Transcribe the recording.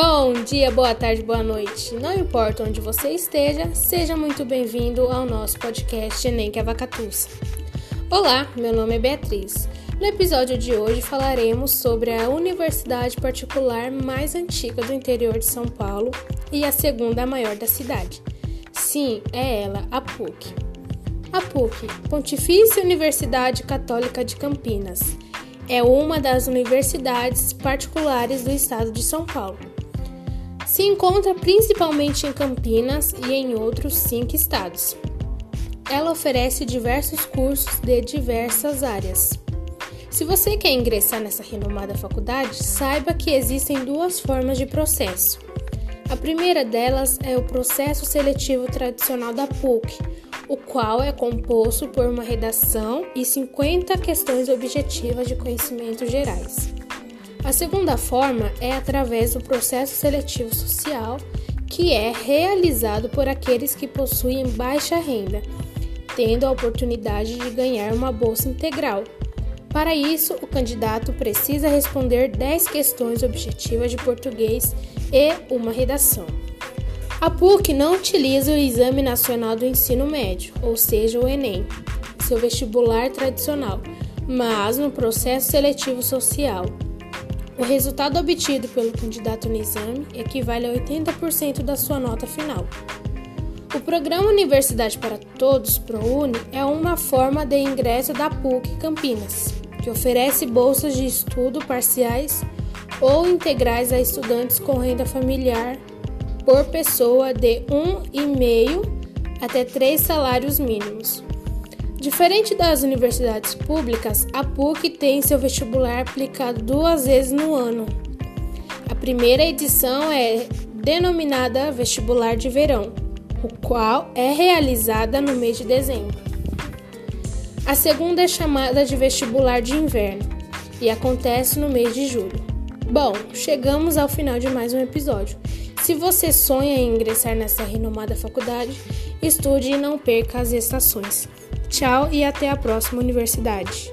Bom dia, boa tarde, boa noite. Não importa onde você esteja, seja muito bem-vindo ao nosso podcast Enem que é. Olá, meu nome é Beatriz. No episódio de hoje falaremos sobre a universidade particular mais antiga do interior de São Paulo e a segunda maior da cidade. Sim, é ela, a PUC. A PUC, Pontifícia Universidade Católica de Campinas, é uma das universidades particulares do estado de São Paulo. Se encontra principalmente em Campinas e em outros cinco estados. Ela oferece diversos cursos de diversas áreas. Se você quer ingressar nessa renomada faculdade, saiba que existem duas formas de processo. A primeira delas é o processo seletivo tradicional da PUC, o qual é composto por uma redação e 50 questões objetivas de conhecimentos gerais. A segunda forma é através do processo seletivo social, que é realizado por aqueles que possuem baixa renda, tendo a oportunidade de ganhar uma bolsa integral. Para isso, o candidato precisa responder 10 questões objetivas de português e uma redação. A PUC não utiliza o Exame Nacional do Ensino Médio, ou seja, o Enem, seu vestibular tradicional, mas no processo seletivo social. O resultado obtido pelo candidato no exame equivale a 80% da sua nota final. O programa Universidade para Todos, ProUni, é uma forma de ingresso da PUC Campinas, que oferece bolsas de estudo parciais ou integrais a estudantes com renda familiar por pessoa de 1,5 até 3 salários mínimos. Diferente das universidades públicas, a PUC tem seu vestibular aplicado duas vezes no ano. A primeira edição é denominada Vestibular de Verão, o qual é realizada no mês de dezembro. A segunda é chamada de Vestibular de Inverno e acontece no mês de julho. Bom, chegamos ao final de mais um episódio. Se você sonha em ingressar nessa renomada faculdade, estude e não perca as estações. Tchau e até a próxima universidade.